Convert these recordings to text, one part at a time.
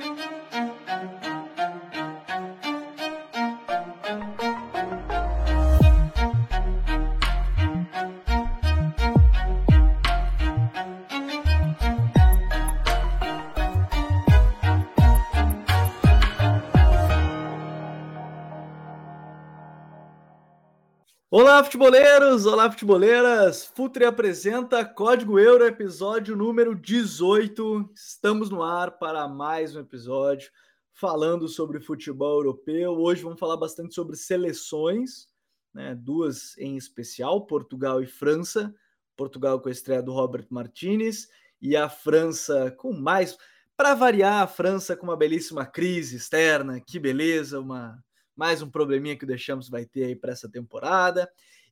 thank you Olá, futeboleiros! Olá, futeboleiras! Futre apresenta Código Euro, episódio número 18. Estamos no ar para mais um episódio falando sobre futebol europeu. Hoje vamos falar bastante sobre seleções, né? duas em especial, Portugal e França. Portugal com a estreia do Robert Martinez e a França com mais. Para variar, a França com uma belíssima crise externa, que beleza, uma mais um probleminha que o Deschamps vai ter aí para essa temporada.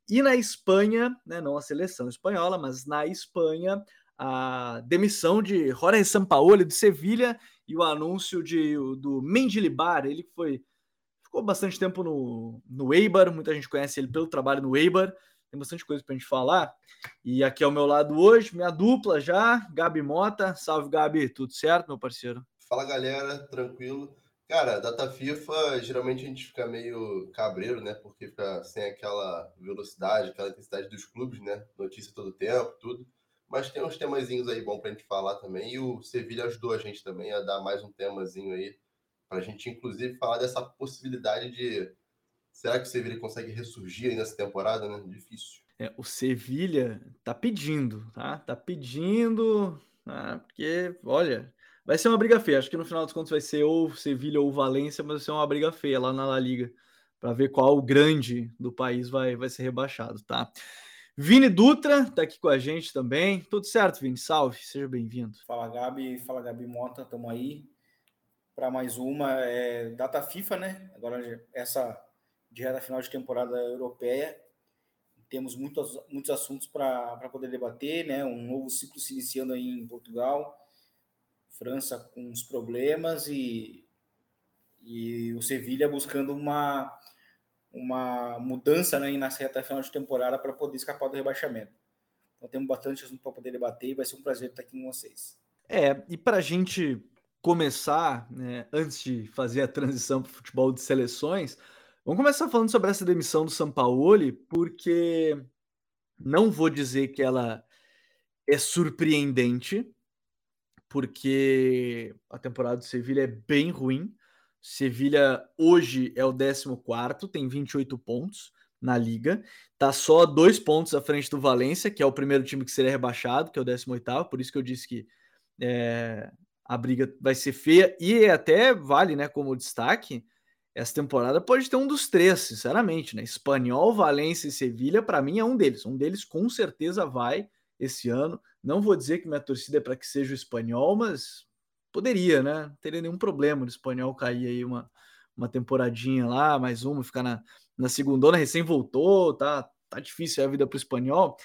E na Espanha, né, não a seleção espanhola, mas na Espanha, a demissão de Jorge Sampaoli de Sevilha e o anúncio de, do Mendilibar, ele foi ficou bastante tempo no, no Eibar, muita gente conhece ele pelo trabalho no Eibar, tem bastante coisa para a gente falar. E aqui ao meu lado hoje, minha dupla já, Gabi Mota. Salve, Gabi, tudo certo, meu parceiro? Fala, galera, tranquilo. Cara, data FIFA, geralmente a gente fica meio cabreiro, né? Porque fica sem aquela velocidade, aquela intensidade dos clubes, né? Notícia todo tempo, tudo. Mas tem uns temazinhos aí bom pra gente falar também. E o Sevilha ajudou a gente também a dar mais um temazinho aí. Pra gente, inclusive, falar dessa possibilidade de. Será que o Sevilha consegue ressurgir aí nessa temporada, né? Difícil. É, o Sevilha tá pedindo, tá? Tá pedindo. Ah, porque, olha, Vai ser uma briga feia. Acho que no final dos contos vai ser ou Sevilha ou Valência, mas vai ser uma briga feia lá na La Liga. Para ver qual grande do país vai, vai ser rebaixado, tá? Vini Dutra tá aqui com a gente também. Tudo certo, Vini? Salve, seja bem-vindo. Fala, Gabi. Fala, Gabi Mota. Estamos aí para mais uma. É, data FIFA, né? Agora, essa de reta final de temporada europeia. Temos muitos, muitos assuntos para poder debater, né? Um novo ciclo se iniciando aí em Portugal França com os problemas e, e o Sevilha buscando uma, uma mudança né, na reta final de temporada para poder escapar do rebaixamento. Então temos bastante assunto para poder debater e vai ser um prazer estar aqui com vocês. É, e para a gente começar, né, antes de fazer a transição para o futebol de seleções, vamos começar falando sobre essa demissão do Sampaoli, porque não vou dizer que ela é surpreendente, porque a temporada do Sevilha é bem ruim. Sevilha hoje é o 14, tem 28 pontos na liga, tá só dois pontos à frente do Valência, que é o primeiro time que seria rebaixado, que é o 18, por isso que eu disse que é, a briga vai ser feia e até vale, né, como destaque, essa temporada pode ter um dos três, sinceramente, né? Espanhol, Valência e Sevilha, para mim é um deles. Um deles com certeza vai esse ano. Não vou dizer que minha torcida é para que seja o espanhol, mas poderia, né? Não teria nenhum problema o espanhol cair aí uma, uma temporadinha lá, mais uma, ficar na, na segunda, recém voltou, tá, tá difícil a vida para o espanhol.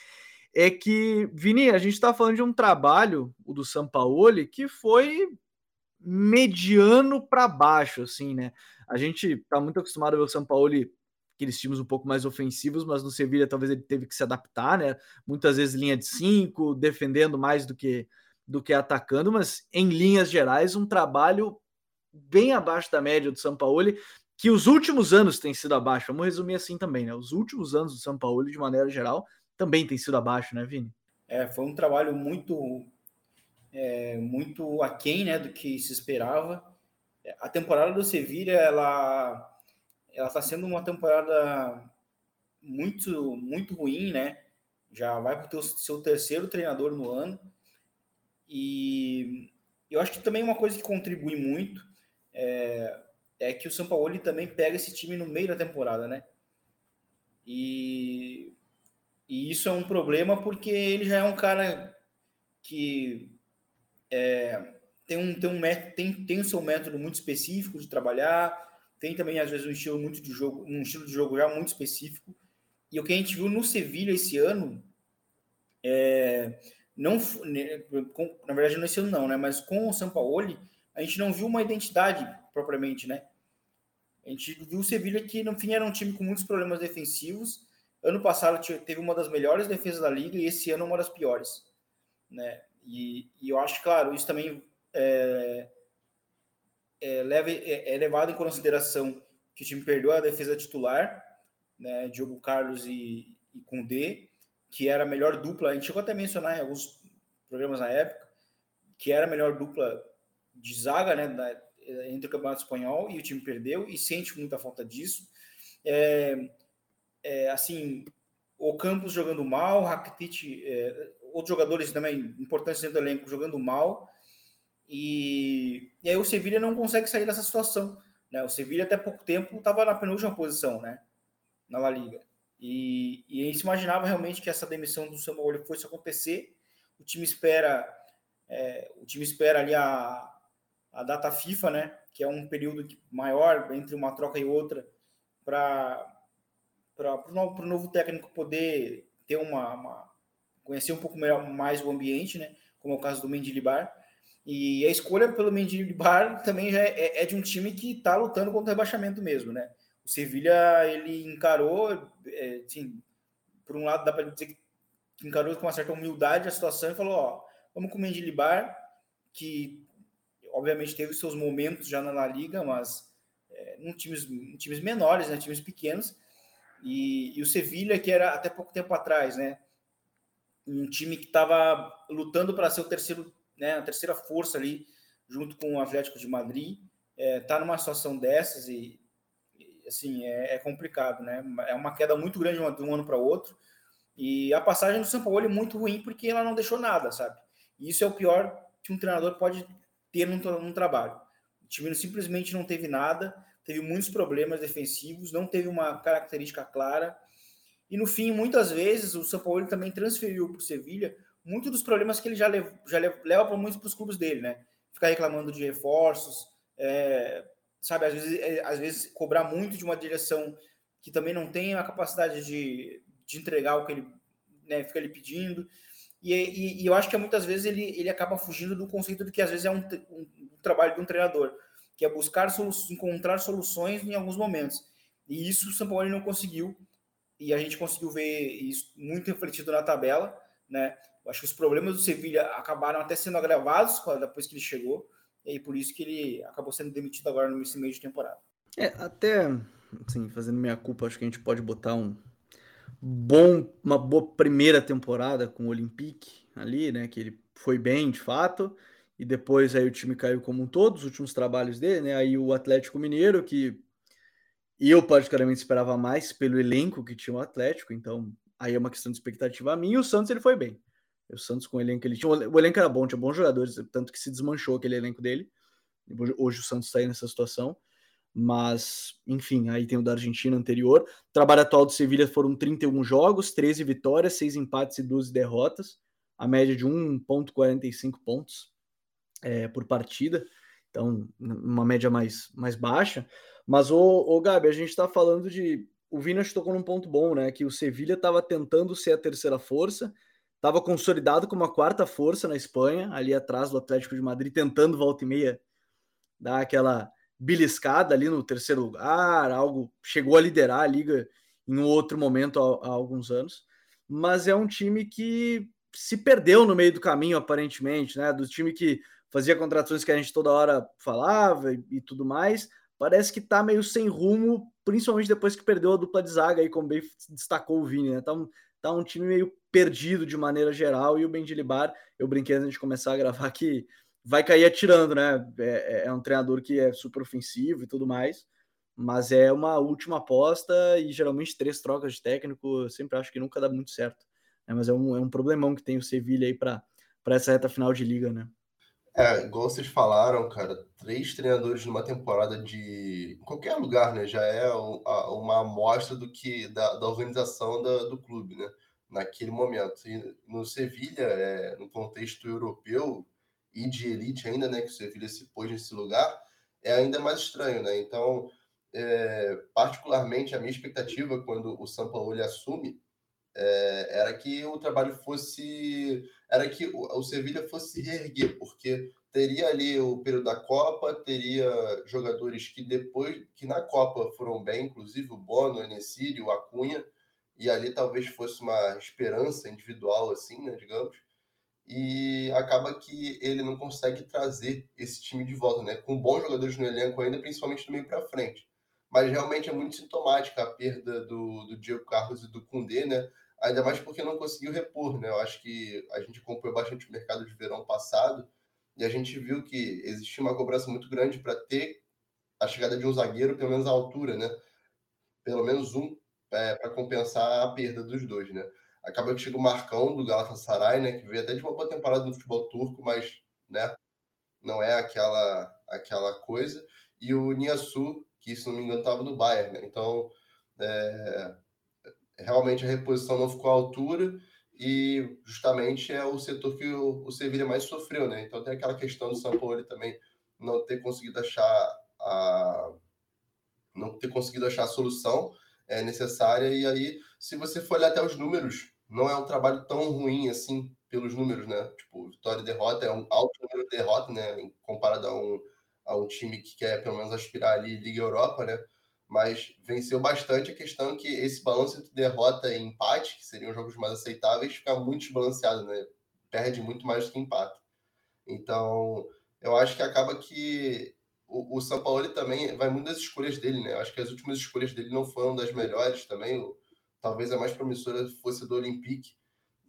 É que, Vini, a gente está falando de um trabalho, o do Sampaoli, que foi mediano para baixo, assim, né? A gente tá muito acostumado a ver o Sampaoli aqueles times um pouco mais ofensivos, mas no Sevilha talvez ele teve que se adaptar, né? Muitas vezes linha de cinco, defendendo mais do que do que atacando, mas em linhas gerais um trabalho bem abaixo da média do São Paulo, que os últimos anos tem sido abaixo. Vamos resumir assim também, né? Os últimos anos do São Paulo, de maneira geral, também tem sido abaixo, né, Vini? É, foi um trabalho muito é, muito aquém, né, do que se esperava. A temporada do Sevilha, ela ela está sendo uma temporada muito, muito ruim, né? Já vai para o seu terceiro treinador no ano. E eu acho que também uma coisa que contribui muito é, é que o São Paulo também pega esse time no meio da temporada, né? E, e isso é um problema porque ele já é um cara que é, tem, um, tem, um tem, tem o seu método muito específico de trabalhar, tem também, às vezes, um estilo muito de jogo, um estilo de jogo já muito específico. E o que a gente viu no Sevilha esse ano, é, não, né, com, na verdade, não esse ano não, né? Mas com o Sampaoli, a gente não viu uma identidade propriamente, né? A gente viu o Sevilha que, no fim, era um time com muitos problemas defensivos. Ano passado teve uma das melhores defesas da liga e esse ano uma das piores, né? E, e eu acho, claro, isso também é, é, leva, é, é levado em consideração que o time perdeu a defesa titular, né, Diogo Carlos e, e Kundê, que era a melhor dupla, a gente chegou até a mencionar em alguns programas na época, que era a melhor dupla de zaga né, da, entre o Campeonato Espanhol e o time perdeu e sente muita falta disso. É, é, assim, o Campos jogando mal, Rakitic, é, outros jogadores também importantes dentro do elenco jogando mal, e, e aí o Sevilha não consegue sair dessa situação. Né? O Sevilha até pouco tempo estava na penúltima posição né? na La Liga. E, e se imaginava realmente que essa demissão do Samuel fosse acontecer. O time espera é, o time espera ali a, a data FIFA, né? Que é um período maior entre uma troca e outra para para o novo, novo técnico poder ter uma, uma, conhecer um pouco melhor, mais o ambiente, né? Como é o caso do Mendilibar. E a escolha pelo Mendilibar também já é, é de um time que está lutando contra o rebaixamento mesmo, né? O Sevilha ele encarou, é, assim, por um lado dá para dizer que encarou com uma certa humildade a situação e falou, ó, vamos com o Mendilibar, que obviamente teve seus momentos já na Liga, mas é, em, times, em times menores, né, times pequenos, e, e o Sevilha, que era até pouco tempo atrás, né, um time que estava lutando para ser o terceiro, né, a terceira força ali, junto com o Atlético de Madrid, está é, numa situação dessas e, e assim, é, é, complicado, né? É uma queda muito grande de um ano para outro. E a passagem do São Paulo é muito ruim porque ela não deixou nada, sabe? E isso é o pior que um treinador pode ter num, num trabalho. O time simplesmente não teve nada, teve muitos problemas defensivos, não teve uma característica clara. E no fim, muitas vezes, o São Paulo também transferiu para o Sevilha muitos dos problemas que ele já, lev já lev leva para muitos para os clubes dele, né? Ficar reclamando de reforços, é, sabe, às vezes, é, às vezes cobrar muito de uma direção que também não tem a capacidade de, de entregar o que ele né, fica ali pedindo. E, e, e, eu acho que muitas vezes ele, ele acaba fugindo do conceito de que às vezes é um, um, um trabalho de um treinador, que é buscar encontrar soluções em alguns momentos. E isso o São Paulo não conseguiu, e a gente conseguiu ver isso muito refletido na tabela, né? Acho que os problemas do Sevilha acabaram até sendo agravados depois que ele chegou, e por isso que ele acabou sendo demitido agora no meio de temporada. É, até, assim, fazendo minha culpa, acho que a gente pode botar um, bom, uma boa primeira temporada com o Olympique ali, né? Que ele foi bem de fato, e depois aí o time caiu como um todo, os últimos trabalhos dele, né? Aí o Atlético Mineiro, que eu particularmente esperava mais pelo elenco que tinha o Atlético, então aí é uma questão de expectativa a mim, e o Santos ele foi bem. O Santos com o elenco ele tinha, o elenco era bom, tinha bons jogadores, tanto que se desmanchou aquele elenco dele. Hoje o Santos está aí nessa situação. Mas, enfim, aí tem o da Argentina anterior. O trabalho atual do Sevilha foram 31 jogos, 13 vitórias, 6 empates e 12 derrotas. A média de 1,45 pontos é, por partida. Então, uma média mais, mais baixa. Mas, o, o Gabi, a gente está falando de. O Vinas tocou num ponto bom, né? Que o Sevilha estava tentando ser a terceira força, estava consolidado como a quarta força na Espanha, ali atrás do Atlético de Madrid, tentando volta e meia dar aquela beliscada ali no terceiro lugar, algo chegou a liderar a liga em um outro momento há, há, alguns anos, mas é um time que se perdeu no meio do caminho aparentemente, né? Do time que fazia contratações que a gente toda hora falava e, e tudo mais, parece que tá meio sem rumo, principalmente depois que perdeu a dupla de zaga aí, como bem destacou o Vini, né? Tá um, tá um time meio perdido de maneira geral e o Bendilibar, eu brinquei antes de começar a gravar que vai cair atirando, né? É, é, é, um treinador que é super ofensivo e tudo mais, mas é uma última aposta e geralmente três trocas de técnico sempre acho que nunca dá muito certo. Né? Mas é um, é um problemão que tem o Sevilha aí para essa reta final de liga, né? É, igual vocês falaram, cara, três treinadores numa temporada de qualquer lugar, né? Já é uma amostra do que da, da organização da, do clube, né? Naquele momento. E no Sevilha, é, no contexto europeu, e de elite ainda, né, que o Sevilha se pôs nesse lugar, é ainda mais estranho, né? Então, é, particularmente a minha expectativa quando o São Paulo assume é, era que o trabalho fosse, era que o, o Sevilha fosse se reerguer, porque teria ali o período da Copa, teria jogadores que depois, que na Copa foram bem, inclusive o Bono, o Enesiri, o Acunha, e ali talvez fosse uma esperança individual, assim, né, digamos e acaba que ele não consegue trazer esse time de volta, né? Com bons jogadores no elenco ainda, principalmente do meio para frente. Mas realmente é muito sintomática a perda do, do Diego Carlos e do Cundê, né? Ainda mais porque não conseguiu repor, né? Eu acho que a gente acompanhou bastante o mercado de verão passado e a gente viu que existia uma cobrança muito grande para ter a chegada de um zagueiro, pelo menos a altura, né? Pelo menos um é, para compensar a perda dos dois, né? Acaba que chega o Marcão do Galatasaray, né? Que veio até de uma boa temporada no futebol turco, mas, né? Não é aquela aquela coisa. E o Niasu, que se não me engano estava no Bayern, né? Então, é, realmente a reposição não ficou à altura e justamente é o setor que o, o Sevilla mais sofreu, né? Então tem aquela questão do São Paulo também não ter conseguido achar a não ter conseguido achar a solução é, necessária e aí se você for olhar até os números não é um trabalho tão ruim assim pelos números, né? Tipo, vitória e derrota é um alto número de derrota, né? Comparado a um, a um time que quer pelo menos aspirar ali Liga Europa, né? Mas venceu bastante a questão que esse balanço entre derrota e empate, que seriam jogos mais aceitáveis, fica muito desbalanceado, né? Perde muito mais do que empate. Então, eu acho que acaba que o, o São Paulo também vai muito das escolhas dele, né? Eu acho que as últimas escolhas dele não foram das melhores também. O, talvez a mais promissora fosse do Olympique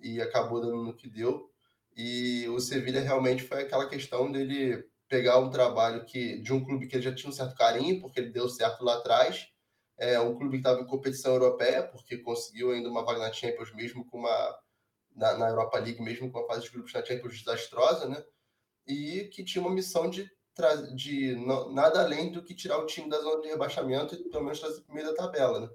e acabou dando no que deu. E o Sevilha realmente foi aquela questão dele pegar um trabalho que de um clube que ele já tinha um certo carinho, porque ele deu certo lá atrás, é um clube que estava em competição europeia, porque conseguiu ainda uma vaga na Champions mesmo com uma na, na Europa League mesmo com uma fase de grupos na Champions desastrosa, né? E que tinha uma missão de de nada além do que tirar o time da zona de rebaixamento e pelo menos trazer o meio da tabela, né?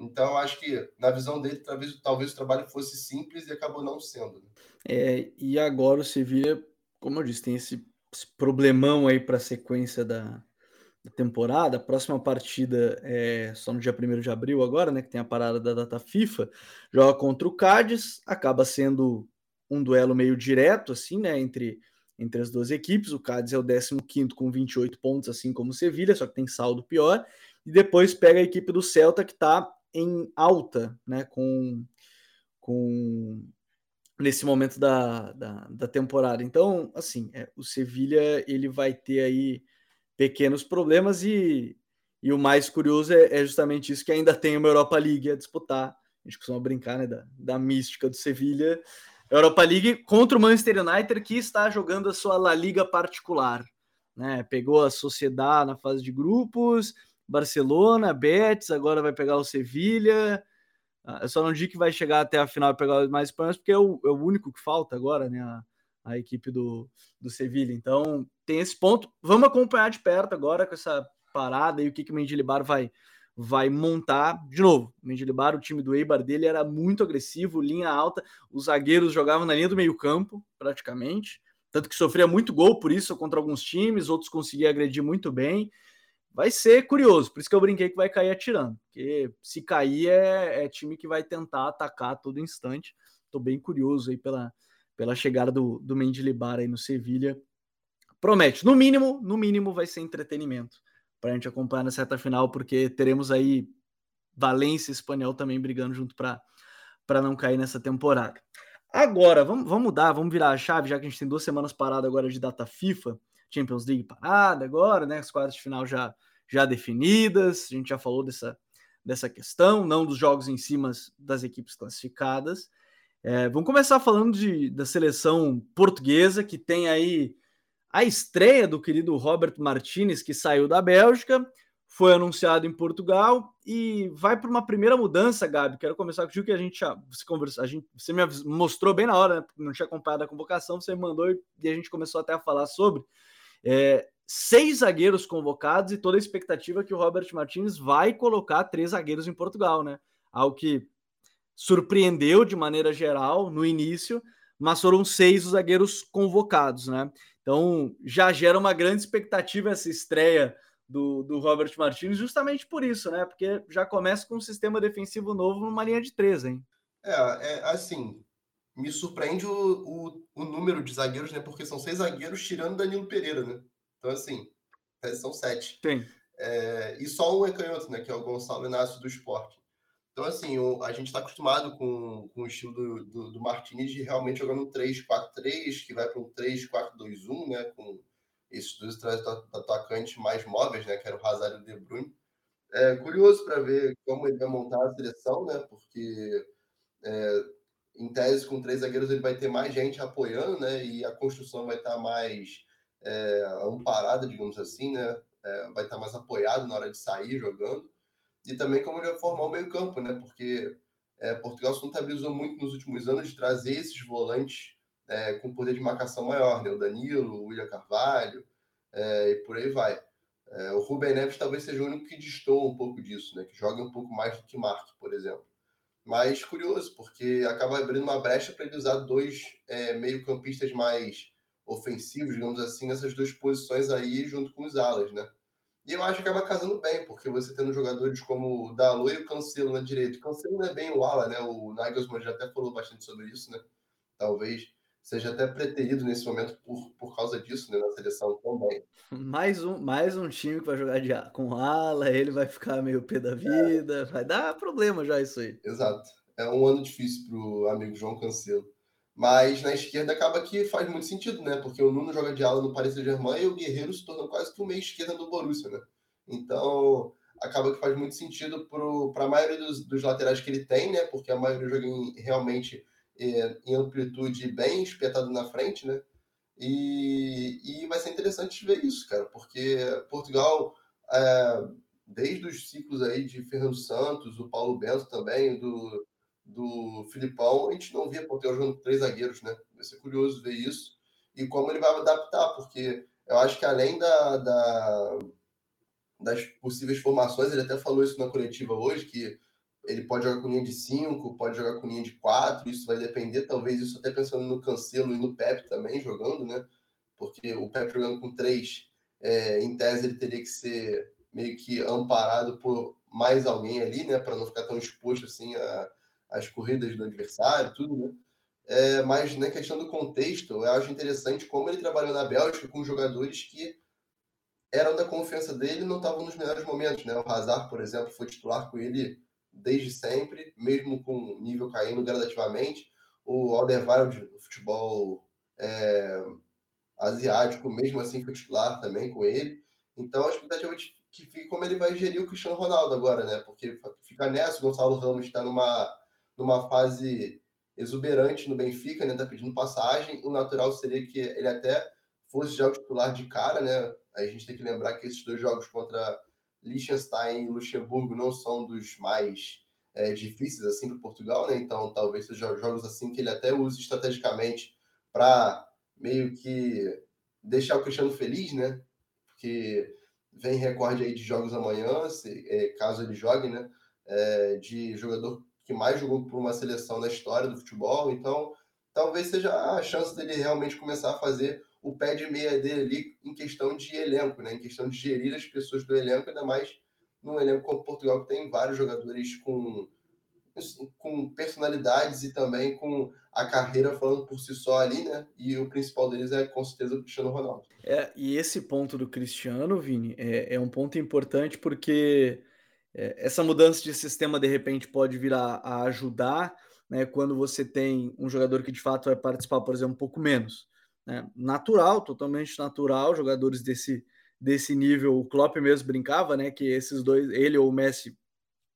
Então, acho que, na visão dele, talvez, talvez o trabalho fosse simples e acabou não sendo. Né? É, e agora o Sevilla, como eu disse, tem esse problemão aí para a sequência da, da, temporada. A próxima partida é só no dia 1 de abril, agora, né? Que tem a parada da data FIFA. Joga contra o Cádiz, acaba sendo um duelo meio direto, assim, né? Entre, entre as duas equipes. O Cádiz é o 15 com 28 pontos, assim como o Sevilha, só que tem saldo pior. E depois pega a equipe do Celta, que está em alta, né, com, com nesse momento da, da, da temporada. Então, assim, é, o Sevilha ele vai ter aí pequenos problemas e, e o mais curioso é, é, justamente isso que ainda tem uma Europa League a disputar. A gente costuma brincar, né, da, da mística do Sevilha. Europa League contra o Manchester United que está jogando a sua La Liga particular, né? Pegou a Sociedade na fase de grupos, Barcelona, Betis, agora vai pegar o Sevilha. Ah, eu só não digo que vai chegar até a final e pegar mais espanhóis, porque é o, é o, único que falta agora, né? A, a equipe do, do Sevilha. Então tem esse ponto. Vamos acompanhar de perto agora com essa parada e o que, que o Mendilibar vai, vai montar. De novo, o Mendilibar, o time do Eibar dele era muito agressivo, linha alta. Os zagueiros jogavam na linha do meio-campo, praticamente. Tanto que sofria muito gol por isso contra alguns times, outros conseguiam agredir muito bem vai ser curioso. Por isso que eu brinquei que vai cair atirando. Porque se cair é, é time que vai tentar atacar a todo instante. Estou bem curioso aí pela, pela chegada do, do Mendilibar aí no Sevilha. Promete, no mínimo, no mínimo vai ser entretenimento para a gente acompanhar na reta final, porque teremos aí Valência e Espanhol também brigando junto para não cair nessa temporada. Agora, vamos, vamos mudar, vamos virar a chave, já que a gente tem duas semanas parado agora de data FIFA. Champions League parada agora, né? As quartas de final já, já definidas, a gente já falou dessa, dessa questão, não dos jogos em cima das equipes classificadas. É, vamos começar falando de, da seleção portuguesa, que tem aí a estreia do querido Robert Martinez, que saiu da Bélgica, foi anunciado em Portugal e vai para uma primeira mudança, Gabi. Quero começar com o que a gente já você conversa, a gente, você me mostrou bem na hora, né? Não tinha acompanhado a convocação, você me mandou e a gente começou até a falar sobre. É, seis zagueiros convocados e toda a expectativa que o Robert Martins vai colocar três zagueiros em Portugal, né? Algo que surpreendeu de maneira geral no início, mas foram seis os zagueiros convocados, né? Então já gera uma grande expectativa essa estreia do, do Robert Martins, justamente por isso, né? Porque já começa com um sistema defensivo novo numa linha de três, hein? É, é assim, me surpreende o, o, o, número de zagueiros, né? Porque são seis zagueiros tirando Danilo Pereira, né? Então, assim, é, são sete. Tem. É, e só um é canhoto, né? Que é o Gonçalo Inácio do esporte. Então, assim, o, a gente está acostumado com, com o estilo do, do, do Martinez de realmente jogar no 3-4-3, que vai para um 3-4-2-1, né? Com esses dois atacantes mais móveis, né? Que era o Hazard e o De Bruyne. É curioso para ver como ele vai montar a seleção, né? Porque é, em tese, com três zagueiros, ele vai ter mais gente apoiando, né? E a construção vai estar tá mais é, amparada, digamos assim, né? É, vai estar tá mais apoiado na hora de sair jogando. E também como ele vai formar o meio-campo, né? Porque é, Portugal se contabilizou muito nos últimos anos de trazer esses volantes é, com poder de marcação maior, né? O Danilo, o William Carvalho, é, e por aí vai. É, o Rubem Neves talvez seja o único que destoa um pouco disso, né? Que joga um pouco mais do que marque, por exemplo. Mas curioso, porque acaba abrindo uma brecha para ele usar dois é, meio-campistas mais ofensivos, digamos assim, nessas duas posições aí, junto com os alas, né? E eu acho que acaba casando bem, porque você tendo jogadores como o Dalot e o Cancelo na direita. O Cancelo não é bem o ala, né? O Nagelsmann já até falou bastante sobre isso, né? Talvez seja até preterido nesse momento por, por causa disso, né? Na seleção também. Mais um, mais um time que vai jogar de, com ala, ele vai ficar meio pé da vida, é. vai dar problema já isso aí. Exato. É um ano difícil para o amigo João Cancelo. Mas na esquerda acaba que faz muito sentido, né? Porque o Nuno joga de ala no Paris Saint-Germain e o Guerreiro se torna quase que o meio esquerda do Borussia, né? Então acaba que faz muito sentido para a maioria dos, dos, laterais que ele tem, né? Porque a maioria joga em, realmente em amplitude bem espetado na frente, né? E, e vai ser interessante ver isso, cara, porque Portugal, é, desde os ciclos aí de Fernando Santos, o Paulo Bento também, do, do Filipão, a gente não via Portugal jogando três zagueiros, né? Vai ser curioso ver isso e como ele vai adaptar, porque eu acho que além da, da, das possíveis formações, ele até falou isso na coletiva hoje, que ele pode jogar com linha de 5, pode jogar com linha de 4, isso vai depender, talvez isso até pensando no Cancelo e no Pepe também jogando, né? Porque o Pepe jogando com 3, é, em tese ele teria que ser meio que amparado por mais alguém ali, né? Para não ficar tão exposto assim as corridas do adversário, tudo, né? É, mas na questão do contexto, eu acho interessante como ele trabalhou na Bélgica com jogadores que eram da confiança dele e não estavam nos melhores momentos, né? O Hazard, por exemplo, foi titular com ele desde sempre, mesmo com o nível caindo gradativamente. O Alderweireld, do futebol é, asiático, mesmo assim foi titular também com ele. Então, a expectativa de que fique como ele vai gerir o Cristiano Ronaldo agora, né? Porque fica nessa, o Gonçalo Ramos está numa numa fase exuberante no Benfica, né? Tá pedindo passagem. O natural seria que ele até fosse já o titular de cara, né? A gente tem que lembrar que esses dois jogos contra Liechtenstein e Luxemburgo não são dos mais é, difíceis assim para Portugal, né? Então talvez sejam jogos assim que ele até use estrategicamente para meio que deixar o Cristiano feliz, né? Porque vem recorde aí de jogos amanhã, se, é, caso ele jogue, né? É, de jogador que mais jogou por uma seleção na história do futebol. Então, talvez seja a chance dele realmente começar a fazer o pé de meia dele ali em questão de elenco, né? em questão de gerir as pessoas do elenco, ainda mais num elenco como Portugal, que tem vários jogadores com, com personalidades e também com a carreira falando por si só ali, né? E o principal deles é com certeza o Cristiano Ronaldo. É, e esse ponto do Cristiano, Vini, é, é um ponto importante porque é, essa mudança de sistema de repente pode vir a, a, ajudar né, quando você tem um jogador que de fato vai participar, por exemplo, um pouco menos. Né? Natural, totalmente natural, jogadores desse, desse nível, o Klopp mesmo brincava, né? Que esses dois, ele ou o Messi,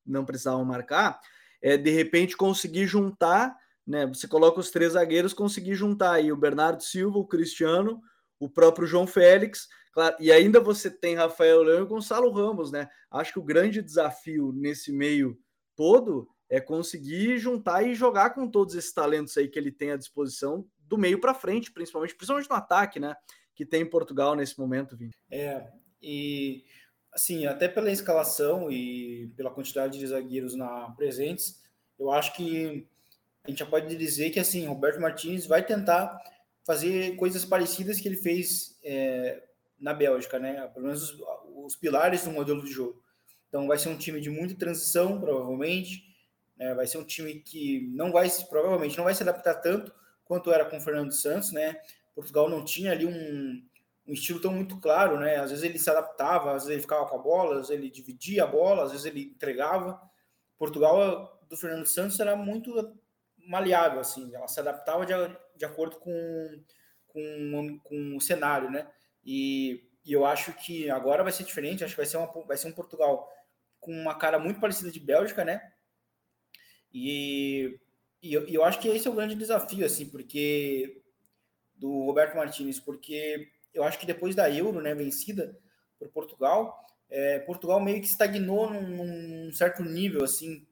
não precisavam marcar, é de repente conseguir juntar, né? Você coloca os três zagueiros, conseguir juntar aí o Bernardo Silva, o Cristiano, o próprio João Félix Claro, e ainda você tem Rafael Leão e Gonçalo Ramos, né? Acho que o grande desafio nesse meio todo é conseguir juntar e jogar com todos esses talentos aí que ele tem à disposição do meio para frente, principalmente, principalmente no ataque, né? Que tem em Portugal nesse momento, Vini. É, e assim, até pela escalação e pela quantidade de zagueiros na presentes, eu acho que a gente já pode dizer que assim, Roberto Martins vai tentar fazer coisas parecidas que ele fez é, na Bélgica, né? Pelo menos os, os, pilares do modelo de jogo. Então vai ser um time de muita transição, provavelmente. Né? Vai ser um time que não vai, provavelmente, não vai se adaptar tanto quanto era com o Fernando Santos, né? Portugal não tinha ali um, um estilo tão muito claro, né? Às vezes ele se adaptava, às vezes ele ficava com a bola, às vezes ele dividia a bola, às vezes ele entregava. Portugal do Fernando Santos era muito maleável, assim, ela se adaptava de, de acordo com, com, com o cenário, né? E, e eu acho que agora vai ser diferente, acho que vai ser, uma, vai ser um Portugal com uma cara muito parecida de Bélgica, né? E, e eu, eu acho que esse é o grande desafio, assim, porque do Roberto Martins, porque eu acho que depois da Euro, né, vencida por Portugal, é, Portugal meio que estagnou num, num, certo nível, assim,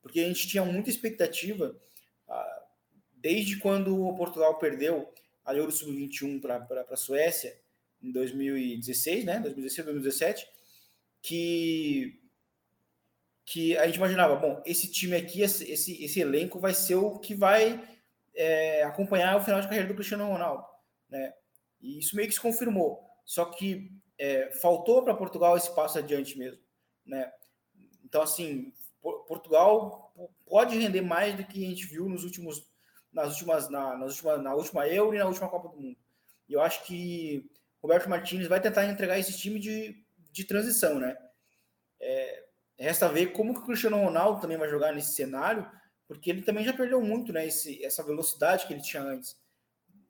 porque a gente tinha muita expectativa ah, desde quando Portugal perdeu a Euro Sub-21 para a Suécia em 2016, né, 2016, 2017, que que a gente imaginava, bom, esse time aqui, esse, esse, esse elenco vai ser o que vai é, acompanhar o final de carreira do Cristiano Ronaldo, né? E isso meio que se confirmou. Só que é, faltou para Portugal esse passo adiante mesmo, né? Então, assim, Portugal pode render mais do que a gente viu nos últimos, nas últimas, na, nas últimas, na última Euro e na última Copa do Mundo. E eu acho que Roberto Martins vai tentar entregar esse time de, de transição, né? É, resta ver como que o Cristiano Ronaldo também vai jogar nesse cenário, porque ele também já perdeu muito, né? Esse, essa velocidade que ele tinha antes.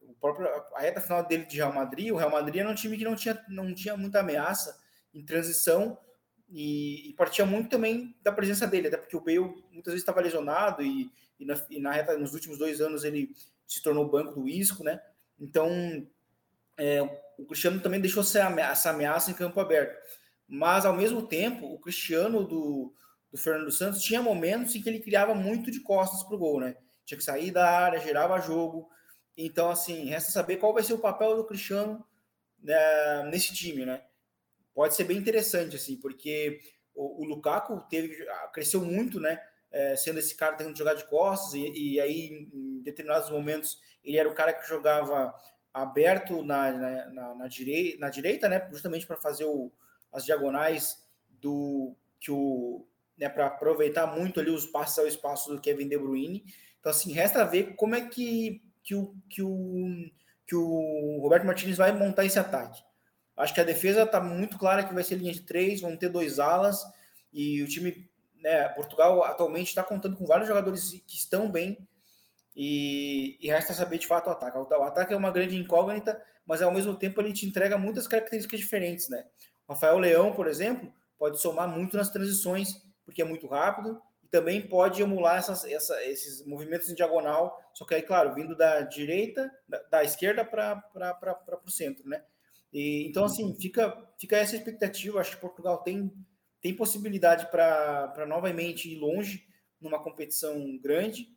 O próprio, a reta final dele de Real Madrid, o Real Madrid era um time que não tinha, não tinha muita ameaça em transição e, e partia muito também da presença dele, até porque o Bale muitas vezes estava lesionado e, e, na, e na reta, nos últimos dois anos ele se tornou banco do Isco, né? Então, é, o Cristiano também deixou essa ameaça em campo aberto. Mas, ao mesmo tempo, o Cristiano do, do Fernando Santos tinha momentos em que ele criava muito de costas para o gol, né? Tinha que sair da área, gerava jogo. Então, assim, resta saber qual vai ser o papel do Cristiano né, nesse time, né? Pode ser bem interessante, assim, porque o, o Lukaku teve, ah, cresceu muito, né? É, sendo esse cara que jogar de costas, e, e, aí, em determinados momentos, ele era o cara que jogava aberto na, na, na, na, direi na direita, né? Justamente para fazer o, as diagonais do que o né, para aproveitar muito ali os passos ao espaço do Kevin De Bruyne. Então, assim, resta ver como é que, que, o, que, o, que o Roberto Martins vai montar esse ataque. Acho que a defesa está muito clara que vai ser linha de três, vão ter dois alas, e o time, né, Portugal atualmente está contando com vários jogadores que estão bem, e, e resta saber de fato o ataque. O ataque é uma grande incógnita, mas ao mesmo tempo ele te entrega muitas características diferentes, né? Rafael Leão, por exemplo, pode somar muito nas transições, porque é muito rápido, e também pode emular essas, essa, esses movimentos em diagonal, só que aí, claro, vindo da direita, da, da esquerda para o centro, né? E, então, assim, fica, fica essa expectativa. Acho que Portugal tem, tem possibilidade para novamente ir longe numa competição grande.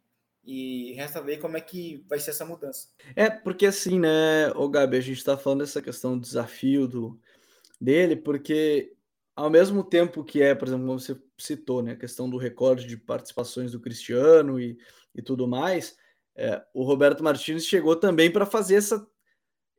E resta ver como é que vai ser essa mudança. É, porque assim, né, o Gabi, a gente está falando dessa questão do desafio do, dele, porque ao mesmo tempo que é, por exemplo, como você citou, né, a questão do recorde de participações do Cristiano e, e tudo mais, é, o Roberto Martins chegou também para fazer essa.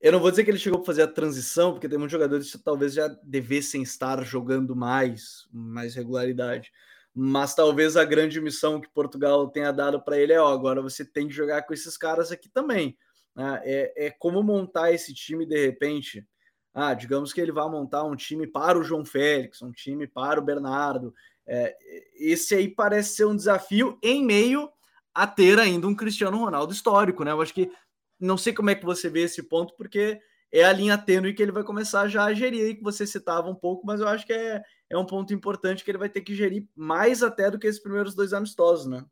Eu não vou dizer que ele chegou para fazer a transição, porque tem muitos jogadores que talvez já devessem estar jogando mais, mais regularidade. Mas talvez a grande missão que Portugal tenha dado para ele é: ó, agora você tem que jogar com esses caras aqui também. Né? É, é como montar esse time de repente ah, digamos que ele vai montar um time para o João Félix, um time para o Bernardo. É, esse aí parece ser um desafio em meio a ter ainda um Cristiano Ronaldo histórico, né? Eu acho que não sei como é que você vê esse ponto, porque é a linha tênue que ele vai começar já a gerir aí, que você citava um pouco, mas eu acho que é, é um ponto importante que ele vai ter que gerir mais até do que esses primeiros dois amistosos, né?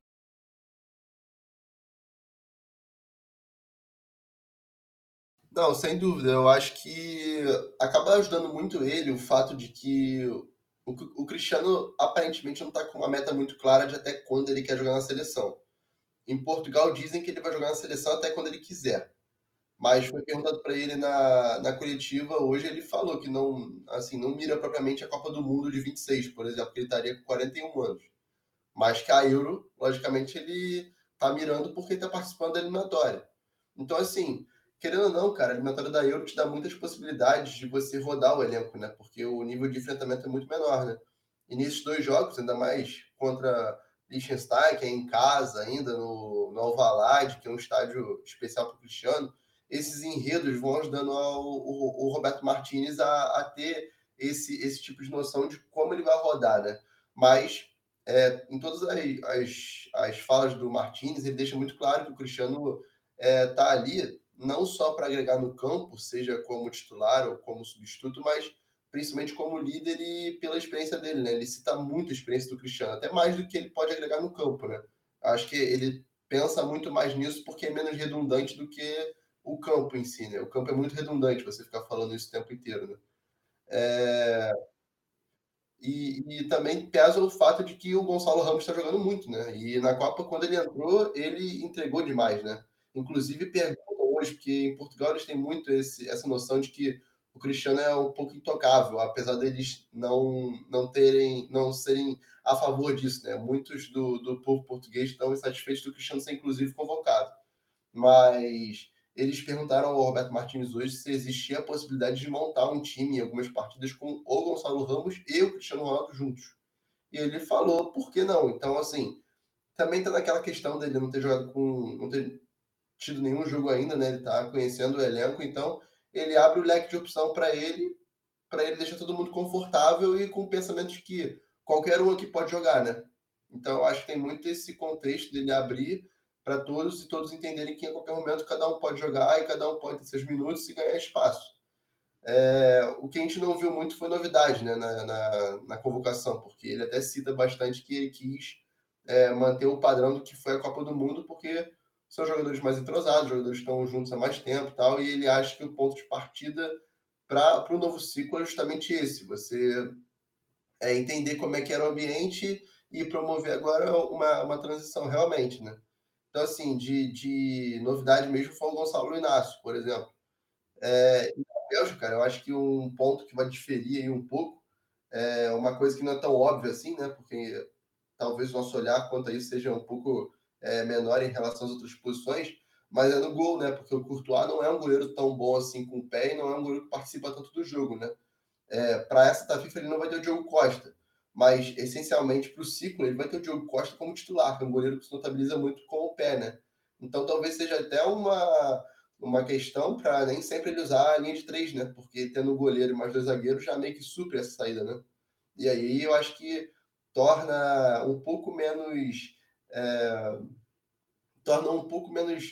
Não, sem dúvida. Eu acho que acaba ajudando muito ele o fato de que o, o Cristiano aparentemente não está com uma meta muito clara de até quando ele quer jogar na seleção. Em Portugal dizem que ele vai jogar na seleção até quando ele quiser. Mas foi perguntado para ele na, na coletiva hoje, ele falou que não, assim, não mira propriamente a Copa do Mundo de 26, por exemplo, que ele estaria com 41 anos. Mas que a Euro, logicamente, ele está mirando porque está participando da eliminatória. Então, assim, querendo ou não, cara, a eliminatória da Euro te dá muitas possibilidades de você rodar o elenco, né? Porque o nível de enfrentamento é muito menor, né? E nesses dois jogos, ainda mais contra Liechtenstein, que é em casa ainda, no, no Alvalade, que é um estádio especial para o Cristiano, esses enredos vão ajudando ao, o, o Roberto Martinez a, a, ter esse, esse tipo de noção de como ele vai rodar, né? Mas é, em todas as, as, as falas do Martins, ele deixa muito claro que o Cristiano está é, tá ali não só para agregar no campo, seja como titular ou como substituto, mas principalmente como líder e pela experiência dele, né? Ele cita muito a experiência do Cristiano, até mais do que ele pode agregar no campo, né? Acho que ele pensa muito mais nisso porque é menos redundante do que o campo em si, né? O campo é muito redundante, você ficar falando isso o tempo inteiro, né? É... E, e, também pesa o fato de que o Gonçalo Ramos está jogando muito, né? E na Copa, quando ele entrou, ele entregou demais, né? Inclusive, perguntam hoje, porque em Portugal eles têm muito esse, essa noção de que o Cristiano é um pouco intocável, apesar deles não, não terem, não serem a favor disso, né? Muitos do, do povo português estão insatisfeitos do Cristiano ser, inclusive, convocado. Mas eles perguntaram ao Roberto Martins hoje se existia a possibilidade de montar um time em algumas partidas com o Gonçalo Ramos e o Cristiano Ronaldo juntos. E ele falou, por que não? Então, assim, também está naquela questão dele não ter jogado com. não ter tido nenhum jogo ainda, né? Ele está conhecendo o elenco, então ele abre o leque de opção para ele, para ele deixar todo mundo confortável e com o pensamento de que qualquer um aqui pode jogar, né? Então, eu acho que tem muito esse contexto dele abrir para todos e todos entenderem que em qualquer momento cada um pode jogar e cada um pode ter seus minutos e ganhar espaço. É, o que a gente não viu muito foi novidade né, na, na, na, convocação, porque ele até cita bastante que ele quis é, manter o padrão do que foi a Copa do Mundo, porque são jogadores mais entrosados, jogadores que estão juntos há mais tempo e tal, e ele acha que o ponto de partida para o novo ciclo é justamente esse: você é, entender como é que era o ambiente e promover agora uma, uma transição realmente, né? Então, assim, de, de novidade mesmo foi o Gonçalo Inácio, por exemplo. É, cara, eu acho que um ponto que vai diferir aí um pouco é uma coisa que não é tão óbvia assim, né? Porque talvez o nosso olhar quanto a isso seja um pouco é, menor em relação às outras posições, mas é no gol, né? Porque o Courtois não é um goleiro tão bom assim com o pé e não é um goleiro que participa tanto do jogo, né? É, Para essa da FIFA ele não vai ter o Diogo Costa mas essencialmente para o ciclo ele vai ter o Diogo Costa como titular, que é um goleiro que se notabiliza muito com o pé, né? Então talvez seja até uma, uma questão para nem sempre ele usar a linha de três, né? Porque tendo o goleiro e mais dois zagueiros já meio que supre essa saída, né? E aí eu acho que torna um pouco menos. É, torna um pouco menos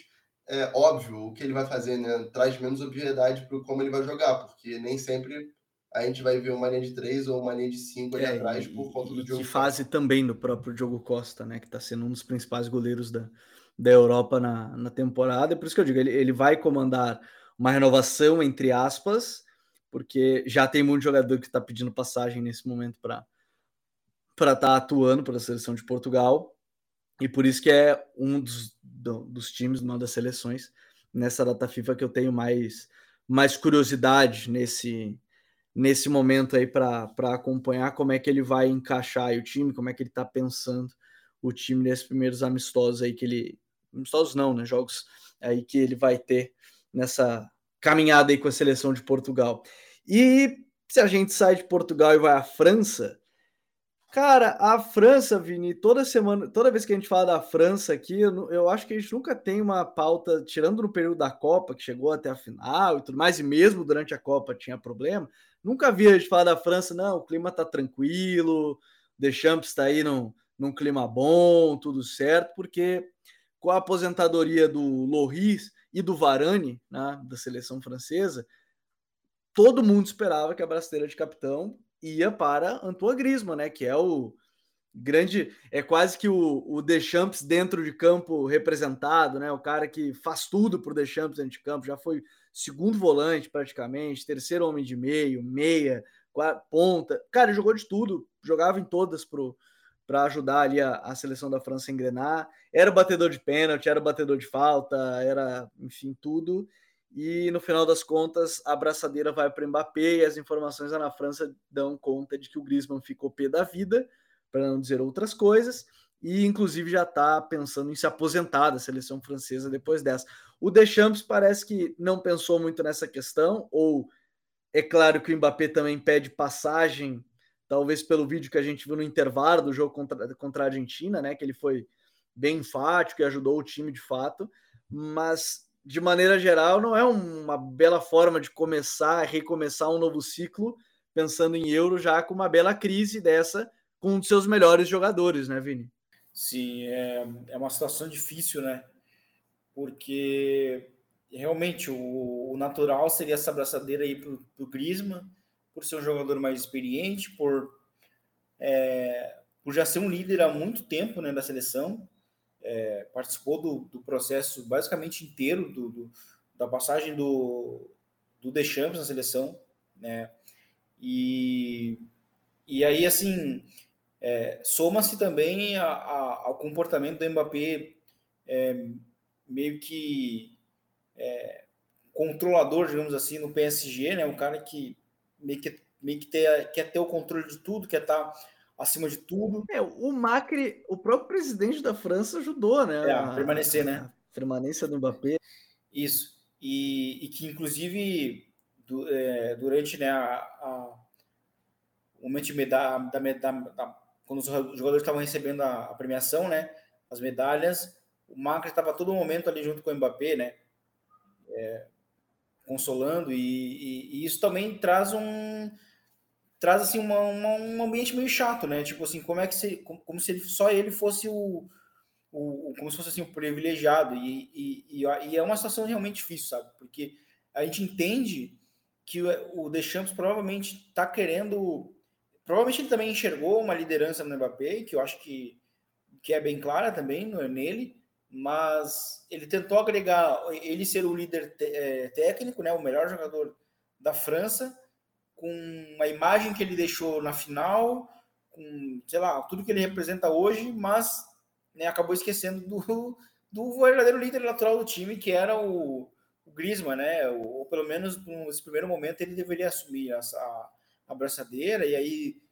é, óbvio o que ele vai fazer, né? Traz menos obviedade para como ele vai jogar, porque nem sempre a gente vai ver uma linha de três ou uma linha de cinco ali é, atrás por conta do Diogo. Que fase também do próprio Diogo Costa, né? Que está sendo um dos principais goleiros da, da Europa na, na temporada. É por isso que eu digo, ele, ele vai comandar uma renovação, entre aspas, porque já tem muito jogador que está pedindo passagem nesse momento para estar tá atuando pela seleção de Portugal. E por isso que é um dos, do, dos times, uma das seleções, nessa data FIFA que eu tenho mais, mais curiosidade nesse nesse momento aí para acompanhar como é que ele vai encaixar o time, como é que ele está pensando o time nesses primeiros amistosos aí que ele. Amistosos não, né? Jogos aí que ele vai ter nessa caminhada aí com a seleção de Portugal. E se a gente sai de Portugal e vai à França, Cara, a França, Vini, toda semana, toda vez que a gente fala da França aqui, eu, eu, acho que a gente nunca tem uma pauta, tirando no período da Copa, que chegou até a final e tudo mais, e mesmo durante a Copa tinha problema, nunca vi a gente falar da França, não, o clima tá tranquilo, Deschamps está aí num, num clima bom, tudo certo, porque com a aposentadoria do Loris e do Varane, né, da seleção francesa, todo mundo esperava que a braceira de capitão ia para Antoine Griezmann, né? Que é o grande, é quase que o, o Deschamps dentro de campo representado, né? O cara que faz tudo para o Deschamps dentro de campo, já foi segundo volante praticamente, terceiro homem de meio, meia, ponta. Cara, jogou de tudo, jogava em todas pro para ajudar ali a, a, seleção da França a engrenar. Era batedor de pênalti, era batedor de falta, era, enfim, tudo. E no final das contas, a braçadeira vai para Mbappé e as informações lá na França dão conta de que o Griezmann ficou pé da vida, para não dizer outras coisas, e inclusive já está pensando em se aposentar da seleção francesa depois dessa. O Deschamps parece que não pensou muito nessa questão, ou é claro que o Mbappé também pede passagem, talvez pelo vídeo que a gente viu no intervalo do jogo contra, contra a Argentina, né? Que ele foi bem enfático e ajudou o time de fato, mas de maneira geral, não é uma bela forma de começar, recomeçar um novo ciclo, pensando em euro já com uma bela crise dessa, com um dos seus melhores jogadores, né, Vini? Sim, é, é uma situação difícil, né? Porque realmente o, o natural seria essa abraçadeira aí para o Griezmann, por ser um jogador mais experiente, por, é, por já ser um líder há muito tempo né, da seleção, é, participou do, do, processo basicamente inteiro do, do, da passagem do, do Deschamps na seleção, né? E, e aí, assim, é, soma-se também a, a, ao comportamento do Mbappé é, meio que é, controlador, digamos assim, no PSG, né? Um cara que meio que, meio que ter, quer ter o controle de tudo, quer estar tá acima de tudo. É, o Macri, o próprio presidente da França ajudou, né? É, a permanecer, né? A permanência do Mbappé. Isso. E, e que, inclusive, do, é, durante né, a, a, o momento da, da, da, da, quando os jogadores estavam recebendo a, a, premiação, né, as medalhas, o Macri estava todo momento ali junto com o Mbappé, né, é, consolando, e, e, e, isso também traz um traz assim uma, uma, um ambiente meio chato, né? Tipo assim, como é que se, como, como se ele, só ele fosse o, o, como se fosse assim um privilegiado e, e, e, é uma situação realmente difícil, sabe? Porque a gente entende que o, o Deschamps provavelmente está querendo, provavelmente ele também enxergou uma liderança no Mbappé, que eu acho que que é bem clara também nele, mas ele tentou agregar ele ser o líder é, técnico, né, o melhor jogador da França, com a imagem que ele deixou na final, com, sei lá, tudo que ele representa hoje, mas né, acabou esquecendo do, do verdadeiro líder natural do time, que era o, o Griezmann, né? Ou, ou pelo menos nesse primeiro momento ele deveria assumir essa, a abraçadeira e aí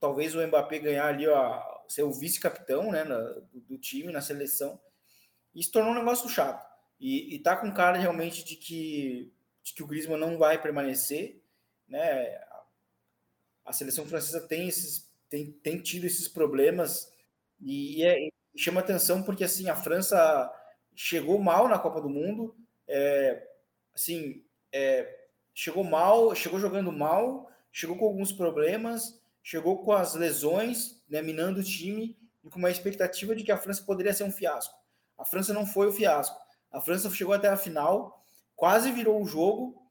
talvez o Mbappé ganhar ali ó, ser o vice-capitão né, do, time na seleção. Isso tornou um negócio chato. E, e tá com cara realmente de que, de que o Griezmann não vai permanecer. Né? A seleção francesa tem, esses, tem, tem tido esses problemas e, é, e chama atenção porque assim a França chegou mal na Copa do Mundo, é, assim, é, chegou mal, chegou jogando mal, chegou com alguns problemas, chegou com as lesões, né, minando o time e com uma expectativa de que a França poderia ser um fiasco. A França não foi o fiasco. A França chegou até a final, quase virou o jogo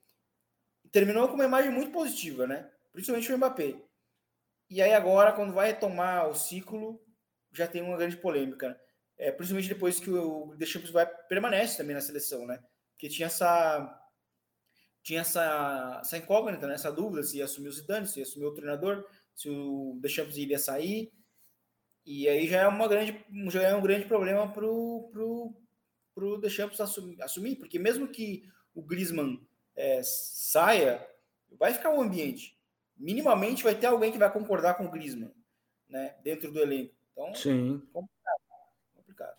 terminou com uma imagem muito positiva, né? Principalmente o Mbappé. E aí agora, quando vai retomar o ciclo, já tem uma grande polêmica. É, principalmente depois que o Deschamps vai permanece também na seleção, né? Porque tinha essa tinha essa, essa incógnita, né? essa dúvida se ia assumir o Zidane, se ia assumir o treinador, se o Deschamps iria sair. E aí já é uma grande, já é um grande problema para o pro, pro Deschamps assumir, assumir, porque mesmo que o Griezmann é, saia, vai ficar um ambiente. Minimamente vai ter alguém que vai concordar com o Griezmann, né, dentro do elenco. Então, Sim. complicado. complicado.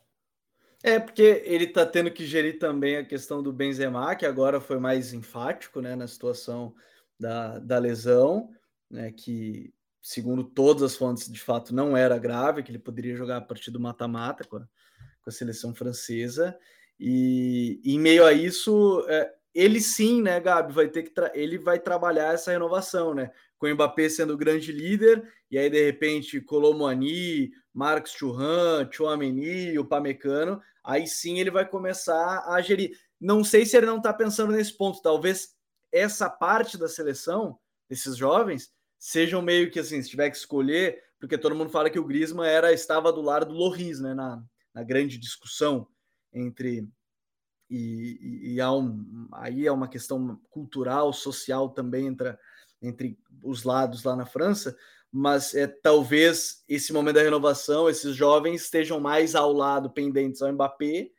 É, porque ele tá tendo que gerir também a questão do Benzema, que agora foi mais enfático, né, na situação da, da lesão, né, que segundo todas as fontes, de fato, não era grave, que ele poderia jogar a partir do mata-mata com, com, a seleção francesa. E, e, em meio a isso, é, ele sim, né, Gabi, vai ter que ele vai trabalhar essa renovação, né? Com o Mbappé sendo o grande líder, e aí de repente Colomani, Marcos Churran, Chouameni, o Pamecano, aí sim ele vai começar a gerir. Não sei se ele não está pensando nesse ponto, talvez essa parte da seleção, desses jovens, sejam meio que assim, se tiver que escolher, porque todo mundo fala que o Griezmann era estava do lado do Loris, né, na, na grande discussão entre e, e, há um, aí é uma questão cultural, social também entre, entre os lados lá na França, mas é talvez esse momento da renovação, esses jovens estejam mais ao lado pendentes ao Mbappé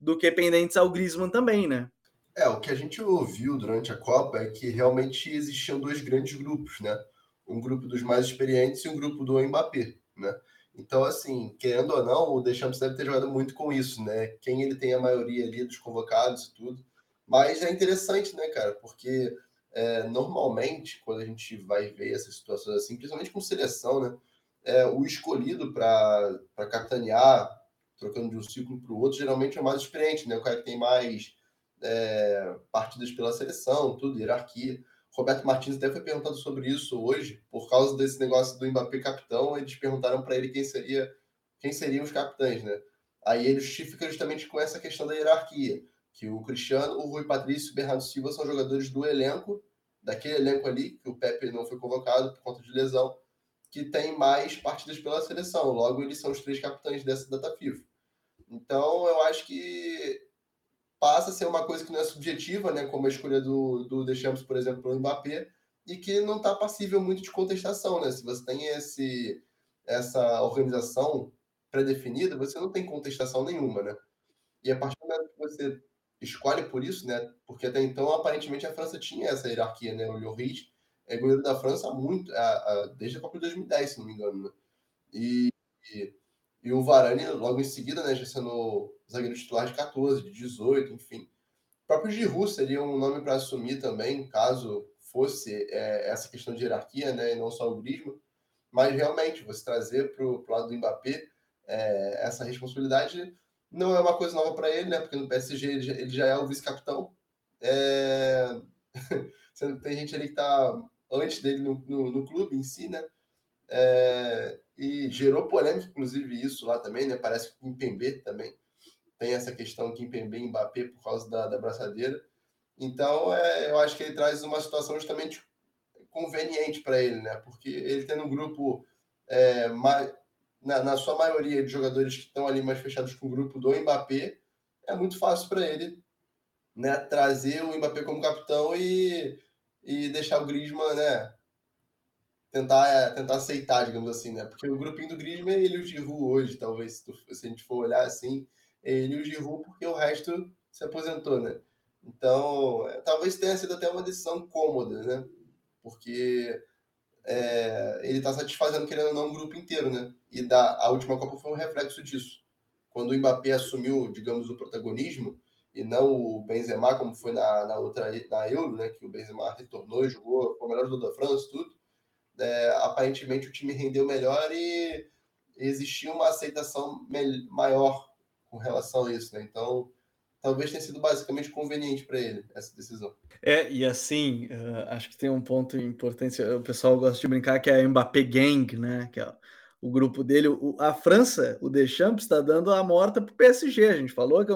do que pendentes ao Griezmann também, né? É, o que a gente ouviu durante a Copa é que realmente existiam dois grandes grupos, né? um grupo dos mais experientes e um grupo do Mbappé, né? Então, assim, querendo ou não, o Deschamps deve ter jogado muito com isso, né? Quem ele tem a maioria ali dos convocados e tudo. Mas é interessante, né, cara? Porque é, normalmente, quando a gente vai ver essas situações assim, principalmente com seleção, né? É, o escolhido para capitanear, trocando de um ciclo para o outro, geralmente é mais experiente, né? O cara que tem mais é, partidas pela seleção, tudo, hierarquia. Roberto Martins até foi perguntado sobre isso hoje, por causa desse negócio do Mbappé capitão, eles perguntaram para ele quem seria quem seriam os capitães, né? Aí ele justifica justamente com essa questão da hierarquia, que o Cristiano, o Rui Patrício e o Bernardo Silva são jogadores do elenco, daquele elenco ali, que o Pepe não foi convocado por conta de lesão, que tem mais partidas pela seleção. Logo, eles são os três capitães dessa data FIFA. Então, eu acho que passa a ser uma coisa que não é subjetiva, né, como a escolha do, do Deschamps, por exemplo, pelo Mbappé, e que não está passível muito de contestação. Né? Se você tem esse, essa organização pré-definida, você não tem contestação nenhuma. Né? E a partir do momento que você escolhe por isso, né, porque até então, aparentemente, a França tinha essa hierarquia. Né? O Lloris é goleiro da França há muito, a, a, desde a Copa de 2010, se não me engano. Né? E, e e o Varane, logo em seguida, né, já sendo zagueiro titular de 14, de 18, enfim. O próprio Giroud seria um nome para assumir também, caso fosse é, essa questão de hierarquia, né, e não só o Griezmann. Mas realmente, você trazer para o lado do Mbappé é, essa responsabilidade não é uma coisa nova para ele, né? Porque no PSG ele já, ele já é o vice-capitão. É... tem gente ali que está antes dele no, no, no, clube em si, né? É e gerou polêmica, inclusive, isso lá também, né? Parece que o Kimpembe também tem essa questão Kimpembe e Mbappé por causa da, da braçadeira. Então, é, eu acho que ele traz uma situação justamente conveniente para ele, né? Porque ele tendo um grupo, é, na, na, sua maioria de jogadores que estão ali mais fechados com o grupo do Mbappé, é muito fácil para ele né, trazer o Mbappé como capitão e, e deixar o Griezmann, né? Tentar, é, tentar aceitar, digamos assim, né? Porque o grupinho do Griezmann é ele e o Giroud hoje, talvez, se, tu, se a gente for olhar assim, é ele e o Giroud, porque o resto se aposentou, né? Então, é, talvez tenha sido até uma decisão cômoda, né? Porque é, ele está satisfazendo, querendo ou não, o grupo inteiro, né? E da, a última Copa foi um reflexo disso. Quando o Mbappé assumiu, digamos, o protagonismo, e não o Benzema, como foi na, na outra na Euro, né? Que o Benzema retornou jogou, foi o melhor jogador da França, tudo é, aparentemente o time rendeu melhor e existia uma aceitação maior com relação a isso, né? Então, talvez tenha sido basicamente conveniente para ele essa decisão. É, e assim, uh, acho que tem um ponto importante, o pessoal gosta de brincar que é a Mbappé Gang, né? Que é o grupo dele, o, a França, o Deschamps está dando a morta pro PSG, a gente falou que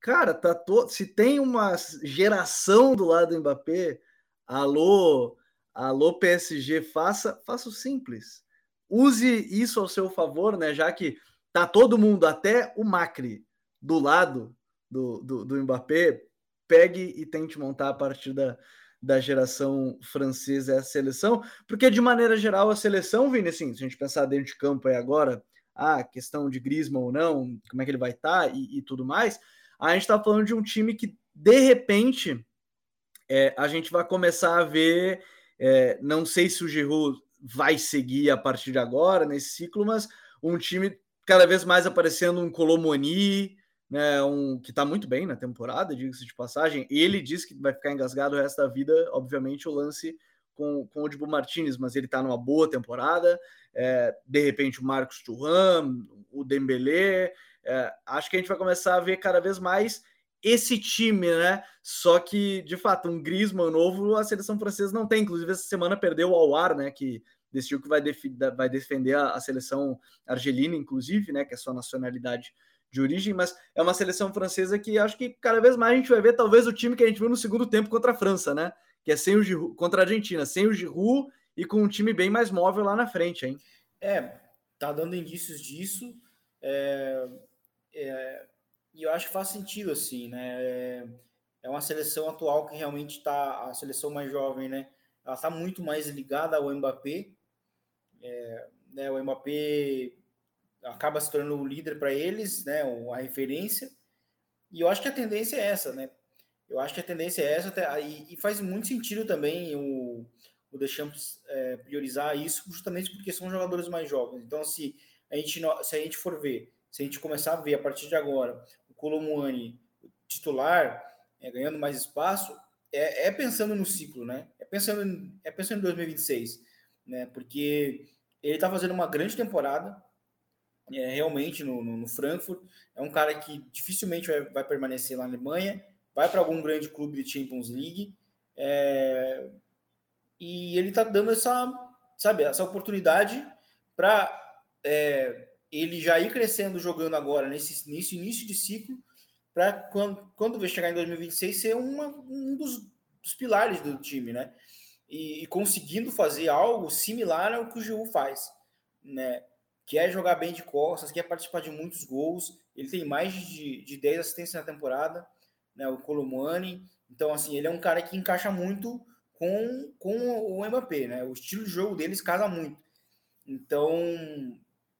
cara, tá todo, se tem uma geração do lado do Mbappé, alô, Alô PSG, faça, faça o simples. Use isso ao seu favor, né? Já que tá todo mundo, até o Macri, do lado do, do, do Mbappé, pegue e tente montar a partir da, da geração francesa essa seleção, porque de maneira geral a seleção, Vini, assim, se a gente pensar dentro de campo aí agora, a questão de Griezmann ou não, como é que ele vai estar tá, e, e, tudo mais, a gente está falando de um time que de repente é, a gente vai começar a ver é, não sei se o Giroud vai seguir a partir de agora nesse ciclo, mas um time cada vez mais aparecendo um Colomoni, né, um que está muito bem na temporada, diga-se de passagem. Ele diz que vai ficar engasgado o resto da vida, obviamente, o lance com, com o Dibu Martinez, mas ele está numa boa temporada. É, de repente, o Marcos Thuram, o Dembélé. É, acho que a gente vai começar a ver cada vez mais esse time, né? Só que, de fato, um Griezmann novo a seleção francesa não tem. Inclusive, essa semana perdeu o Awar, né? Que decidiu que vai, vai defender a, a, seleção argelina, inclusive, né? Que é sua nacionalidade de origem, mas é uma seleção francesa que acho que cada vez mais a gente vai ver talvez o time que a gente viu no segundo tempo contra a França, né? Que é sem o Giroud, contra a Argentina, sem o Giroud e com um time bem mais móvel lá na frente, hein? É, tá dando indícios disso. É, é, e eu acho que faz sentido, assim, né? É, é uma seleção atual que realmente está, a seleção mais jovem, né? Ela está muito mais ligada ao Mbappé. É, né, o Mbappé acaba se tornando o líder para eles, né? A referência. E eu acho que a tendência é essa, né? Eu acho que a tendência é essa, e, faz muito sentido também o, o Deschamps é, priorizar isso, justamente porque são jogadores mais jovens. Então, se a gente, se a gente for ver, se a gente começar a ver a partir de agora Colomwani titular, é, ganhando mais espaço, é, é, pensando no ciclo, né? É pensando, em, é pensando em 2026, né? Porque ele está fazendo uma grande temporada, é, realmente no, no, no, Frankfurt. É um cara que dificilmente vai, vai permanecer lá na Alemanha, vai para algum grande clube de Champions League. É, e ele está dando essa, sabe, essa oportunidade para é, ele já ir crescendo jogando agora nesse, nesse início de ciclo, para quando, quando chegar em 2026 ser uma, um dos, dos pilares do time, né? E, e, conseguindo fazer algo similar ao que o Giroud faz, né? Quer é jogar bem de costas, quer participar de muitos gols. Ele tem mais de, de 10 assistências na temporada, né? O Colomani. Então, assim, ele é um cara que encaixa muito com, com o Mbappé, né? O estilo de jogo deles casa muito. Então,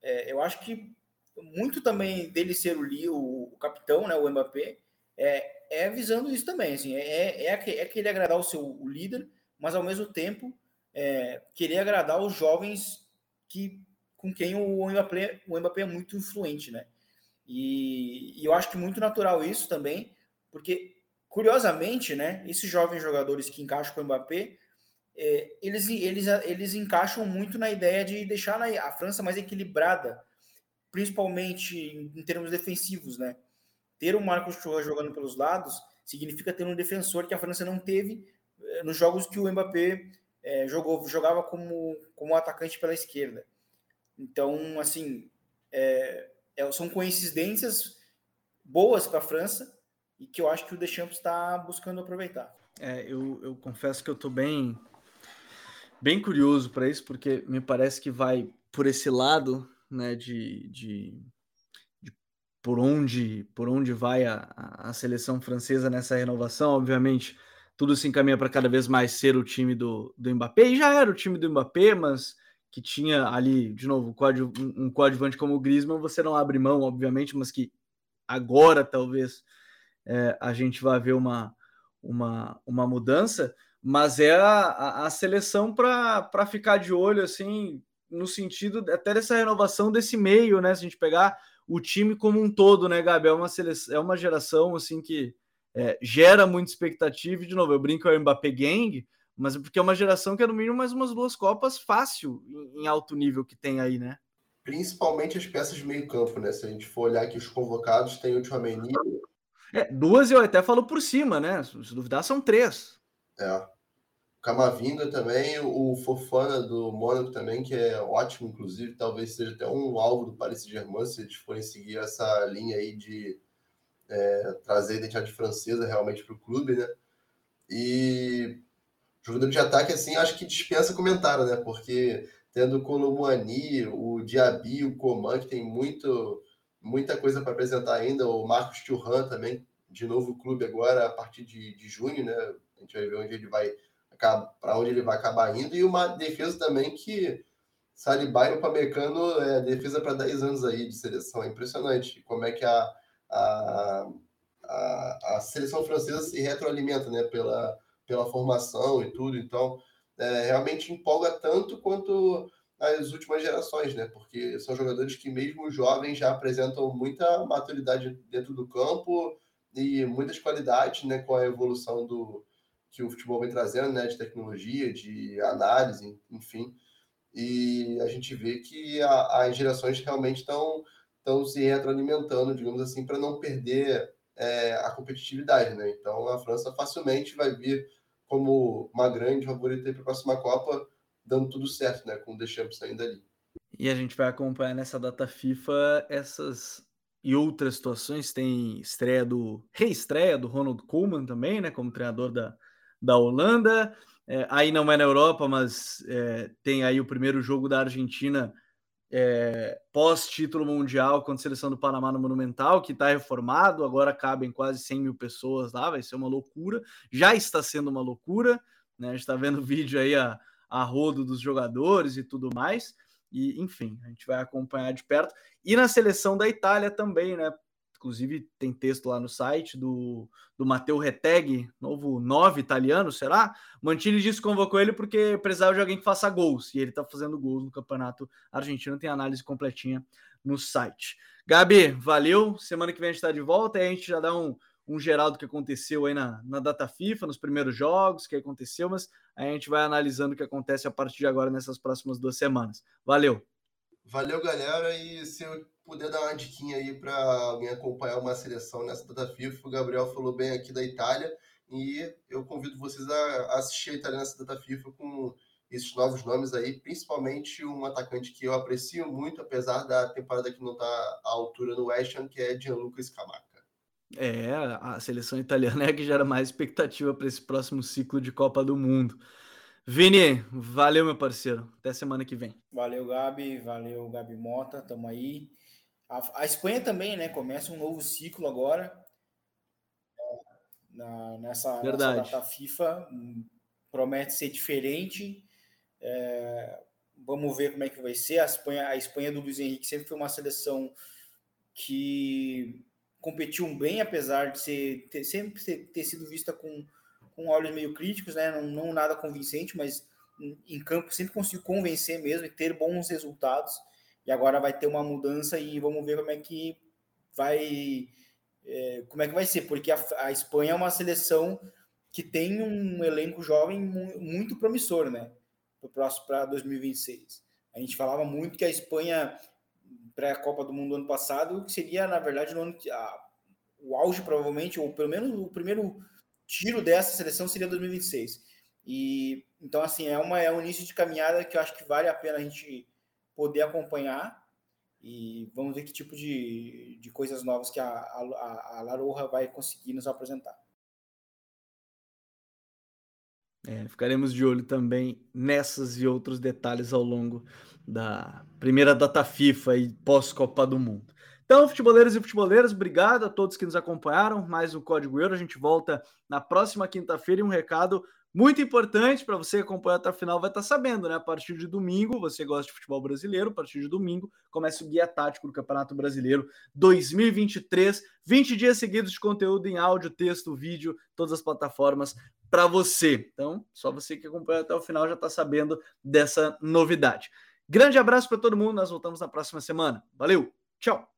é, eu acho que muito também dele ser o, o, o capitão, né, o Mbappé, é, é visando isso também. Assim, é, é, é querer agradar o seu o líder, mas ao mesmo tempo é, querer agradar os jovens que com quem o Mbappé, o Mbappé é muito influente, né? E, e eu acho que muito natural isso também, porque curiosamente, né, esses jovens jogadores que encaixam com o Mbappé, é, eles, eles, eles encaixam muito na ideia de deixar a França mais equilibrada, principalmente em, termos defensivos, né? Ter o Marcos Thuram jogando pelos lados significa ter um defensor que a França não teve é, nos jogos que o Mbappé é, jogou, jogava como, como atacante pela esquerda. Então, assim, é, é são coincidências boas para a França e que eu acho que o Deschamps está buscando aproveitar. É, eu, eu confesso que eu estou bem bem curioso para isso, porque me parece que vai por esse lado, né, de, de, de por onde por onde vai a, a seleção francesa nessa renovação, obviamente tudo se encaminha para cada vez mais ser o time do, do Mbappé, e já era o time do Mbappé, mas que tinha ali, de novo, um, coadjuvante como o Griezmann, você não abre mão, obviamente, mas que agora talvez é, a gente vai ver uma, uma, uma mudança mas é a, a seleção para ficar de olho, assim, no sentido até dessa renovação desse meio, né? Se a gente pegar o time como um todo, né, Gabi? É uma, seleção, é uma geração, assim, que é, gera muita expectativa. E, de novo, eu brinco é o Mbappé Gang, mas é porque é uma geração que é no mínimo mais umas duas Copas fácil em, em alto nível que tem aí, né? Principalmente as peças de meio campo, né? Se a gente for olhar aqui os convocados, tem o Tchouameni... É, duas eu até falo por cima, né? Se duvidar, são três. É. Camavinga também, o Fofana do Mônaco também, que é ótimo, inclusive, talvez seja até um alvo do Paris Saint-Germain, se eles forem seguir essa linha aí de é, trazer a identidade francesa realmente para o clube, né? E jogador de ataque, assim, acho que dispensa comentário, né? Porque tendo o Colomani, o Diaby, o Coman, que tem muito, muita coisa para apresentar ainda, o Marcos Thuram também, de novo clube agora, a partir de, de junho, né? A gente vai ver onde ele vai para onde ele vai acabar indo, e uma defesa também que Saliba e o Pamecano é defesa para 10 anos aí de seleção. É impressionante como é que a, a, a, a, seleção francesa se retroalimenta né, pela, pela formação e tudo. Então, é, realmente empolga tanto quanto as últimas gerações, né? Porque são jogadores que, mesmo jovens, já apresentam muita maturidade dentro do campo e muitas qualidades, né? Com a evolução do, que o futebol vem trazendo, né, de tecnologia, de análise, enfim. E a gente vê que a, as gerações realmente estão estão se retroalimentando, digamos assim, para não perder é, a competitividade, né? Então a França facilmente vai vir como uma grande favorita para a próxima Copa, dando tudo certo, né? Com o Deschamps saindo ali. E a gente vai acompanhar nessa data FIFA essas e outras situações. Tem estreia do reestreia do Ronald Koeman também, né? Como treinador da, da Holanda. É, aí não é na Europa, mas é, tem aí o primeiro jogo da Argentina é, pós-título mundial contra a seleção do Panamá no Monumental, que está reformado, agora cabem quase 100 mil pessoas lá, vai ser uma loucura. Já está sendo uma loucura, né? A gente está vendo vídeo aí a, a rodo dos jogadores e tudo mais. E, enfim, a gente vai acompanhar de perto. E na seleção da Itália também, né? Inclusive, tem texto lá no site do, do Matteo Retegui, novo nove italiano, será? Mantini disse que convocou ele porque precisava de alguém que faça gols. E ele tá fazendo gols no campeonato argentino. Tem análise completinha no site. Gabi, valeu. Semana que vem a gente tá de volta e a gente já dá um, um geral do que aconteceu aí na, na data FIFA, nos primeiros jogos, que aconteceu, mas a gente vai analisando o que acontece a partir de agora nessas próximas duas semanas. Valeu! Valeu, galera. E se eu puder dar uma diquinha aí para alguém acompanhar uma seleção nessa data FIFA, o Gabriel falou bem aqui da Itália. E eu convido vocês a assistir a Italiança Data FIFA com esses novos nomes aí, principalmente um atacante que eu aprecio muito, apesar da temporada que não está à altura no West Ham, que é Gianluca Scamacca. É, a seleção italiana é que gera mais expectativa para esse próximo ciclo de Copa do Mundo. Vini, valeu, meu parceiro. Até semana que vem. Valeu, Gabi. Valeu, Gabi Mota. Tamo aí. A, a Espanha também, né? Começa um novo ciclo agora. Na, nessa, nessa data FIFA. Promete ser diferente. É, vamos ver como é que vai ser. A Espanha, a Espanha do Luiz Henrique sempre foi uma seleção que competiu bem, apesar de ser, ter, sempre ter, ter sido vista com, com olhos meio críticos, né? não, não nada convincente, mas em campo sempre conseguiu convencer mesmo e ter bons resultados. E agora vai ter uma mudança e vamos ver como é que vai é, como é que vai ser, porque a, a, Espanha é uma seleção que tem um elenco jovem muito promissor, né? Para o próximo para 2026. A gente falava muito que a Espanha pré-Copa do Mundo ano passado, seria, na verdade, no ano, a, o auge, provavelmente, ou pelo menos o primeiro tiro dessa seleção seria 2026. E então, assim, é, uma, é um início de caminhada que eu acho que vale a pena a gente poder acompanhar. E vamos ver que tipo de, de coisas novas que a, a, a Laroja vai conseguir nos apresentar. É, ficaremos de olho também nessas e outros detalhes ao longo da primeira data FIFA e pós-Copa do Mundo. Então, futeboleiros e futeboleiras, obrigado a todos que nos acompanharam. Mais um Código Euro. A gente volta na próxima quinta-feira e um recado muito importante para você acompanhar até a final, vai estar tá sabendo, né? A partir de domingo, você gosta de futebol brasileiro, a partir de domingo começa o Guia Tático do Campeonato Brasileiro 2023. 20 dias seguidos de conteúdo em áudio, texto, vídeo, todas as plataformas para você. Então, só você que acompanha até o final já está sabendo dessa novidade. Grande abraço para todo mundo, nós voltamos na próxima semana. Valeu, tchau!